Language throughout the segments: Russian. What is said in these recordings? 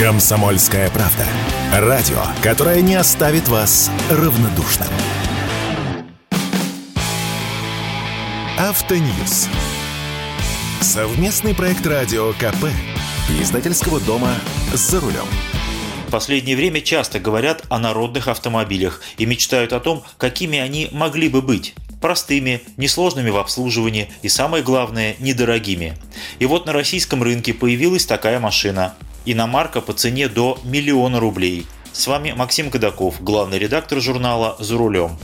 Комсомольская правда. Радио, которое не оставит вас равнодушным. Автоньюз. Совместный проект радио КП. Издательского дома «За рулем». В последнее время часто говорят о народных автомобилях и мечтают о том, какими они могли бы быть простыми, несложными в обслуживании и, самое главное, недорогими. И вот на российском рынке появилась такая машина – Иномарка по цене до миллиона рублей. С вами Максим Кадаков, главный редактор журнала «За рулем».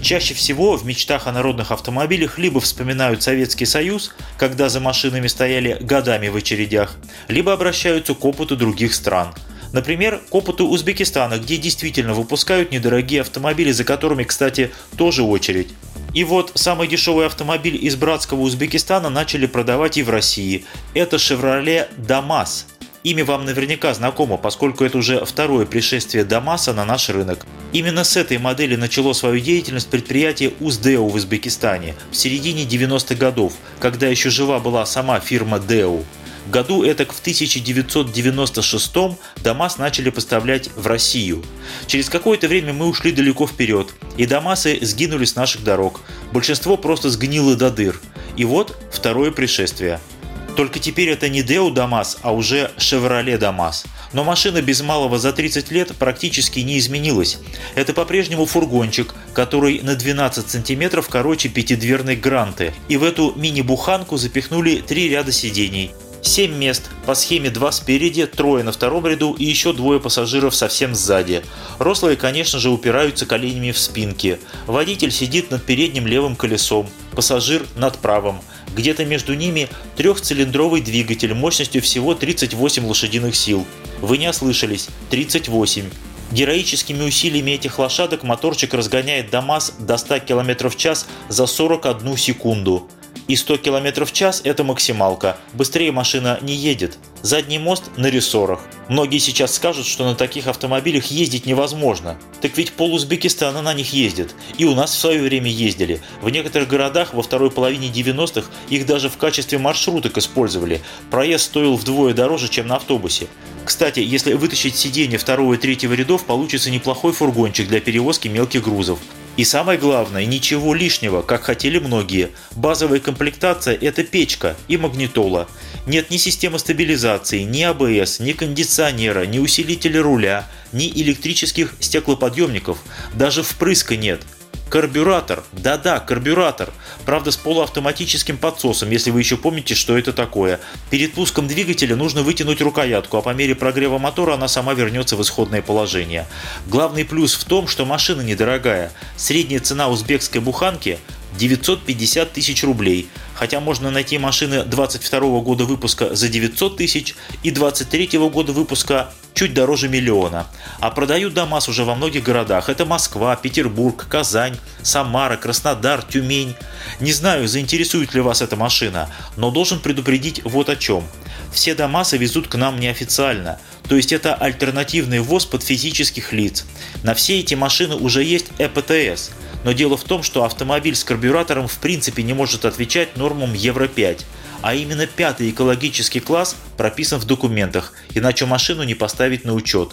Чаще всего в мечтах о народных автомобилях либо вспоминают Советский Союз, когда за машинами стояли годами в очередях, либо обращаются к опыту других стран. Например, к опыту Узбекистана, где действительно выпускают недорогие автомобили, за которыми, кстати, тоже очередь. И вот самый дешевый автомобиль из братского Узбекистана начали продавать и в России. Это Chevrolet Damas Имя вам наверняка знакомо, поскольку это уже второе пришествие Дамаса на наш рынок. Именно с этой модели начало свою деятельность предприятие Уздео в Узбекистане в середине 90-х годов, когда еще жива была сама фирма Део. Году это в 1996 ДАМАС начали поставлять в Россию. Через какое-то время мы ушли далеко вперед, и Damas ы сгинули с наших дорог. Большинство просто сгнило до дыр. И вот второе пришествие – только теперь это не Daewoo Damas, а уже Chevrolet Damas. Но машина без малого за 30 лет практически не изменилась. Это по-прежнему фургончик, который на 12 сантиметров короче пятидверной Гранты. И в эту мини-буханку запихнули три ряда сидений. 7 мест, по схеме 2 спереди, трое на втором ряду и еще двое пассажиров совсем сзади. Рослые, конечно же, упираются коленями в спинки. Водитель сидит над передним левым колесом, пассажир над правым. Где-то между ними трехцилиндровый двигатель мощностью всего 38 лошадиных сил. Вы не ослышались, 38. Героическими усилиями этих лошадок моторчик разгоняет ДАМАЗ до 100 км в час за 41 секунду. И 100 км в час – это максималка. Быстрее машина не едет. Задний мост на рессорах. Многие сейчас скажут, что на таких автомобилях ездить невозможно. Так ведь пол Узбекистана на них ездит. И у нас в свое время ездили. В некоторых городах во второй половине 90-х их даже в качестве маршруток использовали. Проезд стоил вдвое дороже, чем на автобусе. Кстати, если вытащить сиденье второго и третьего рядов, получится неплохой фургончик для перевозки мелких грузов. И самое главное, ничего лишнего, как хотели многие. Базовая комплектация – это печка и магнитола. Нет ни системы стабилизации, ни АБС, ни кондиционера, ни усилителя руля, ни электрических стеклоподъемников. Даже впрыска нет. Карбюратор. Да-да, карбюратор. Правда, с полуавтоматическим подсосом, если вы еще помните, что это такое. Перед пуском двигателя нужно вытянуть рукоятку, а по мере прогрева мотора она сама вернется в исходное положение. Главный плюс в том, что машина недорогая. Средняя цена узбекской буханки 950 тысяч рублей, хотя можно найти машины 22 года выпуска за 900 тысяч и 23 года выпуска чуть дороже миллиона. А продают ДАМАЗ уже во многих городах. Это Москва, Петербург, Казань, Самара, Краснодар, Тюмень. Не знаю, заинтересует ли вас эта машина, но должен предупредить вот о чем. Все ДАМАЗы везут к нам неофициально, то есть это альтернативный ввоз под физических лиц. На все эти машины уже есть ЭПТС – но дело в том, что автомобиль с карбюратором в принципе не может отвечать нормам Евро-5, а именно пятый экологический класс прописан в документах, иначе машину не поставить на учет.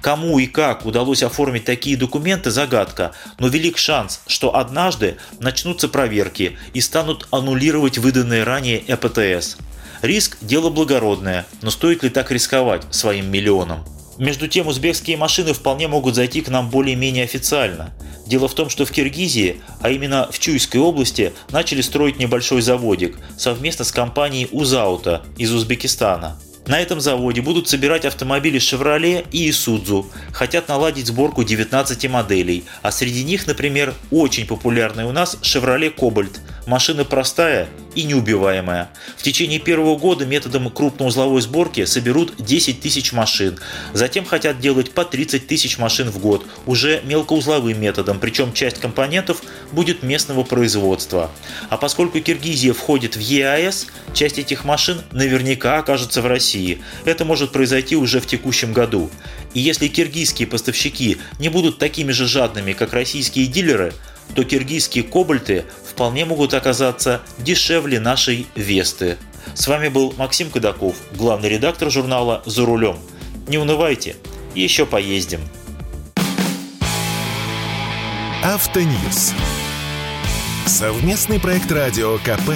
Кому и как удалось оформить такие документы – загадка, но велик шанс, что однажды начнутся проверки и станут аннулировать выданные ранее ЭПТС. Риск – дело благородное, но стоит ли так рисковать своим миллионом? Между тем, узбекские машины вполне могут зайти к нам более-менее официально. Дело в том, что в Киргизии, а именно в Чуйской области, начали строить небольшой заводик совместно с компанией Узаута из Узбекистана. На этом заводе будут собирать автомобили Chevrolet и Isuzu. Хотят наладить сборку 19 моделей, а среди них, например, очень популярный у нас Chevrolet Cobalt. Машина простая и неубиваемая. В течение первого года методом крупноузловой сборки соберут 10 тысяч машин. Затем хотят делать по 30 тысяч машин в год, уже мелкоузловым методом, причем часть компонентов будет местного производства. А поскольку Киргизия входит в ЕАЭС, часть этих машин наверняка окажется в России. Это может произойти уже в текущем году. И если киргизские поставщики не будут такими же жадными, как российские дилеры, то киргизские кобальты вполне могут оказаться дешевле нашей Весты. С вами был Максим Кадаков, главный редактор журнала «За рулем». Не унывайте, еще поездим. Автоньюз. Совместный проект радио КП.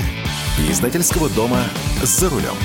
Издательского дома «За рулем».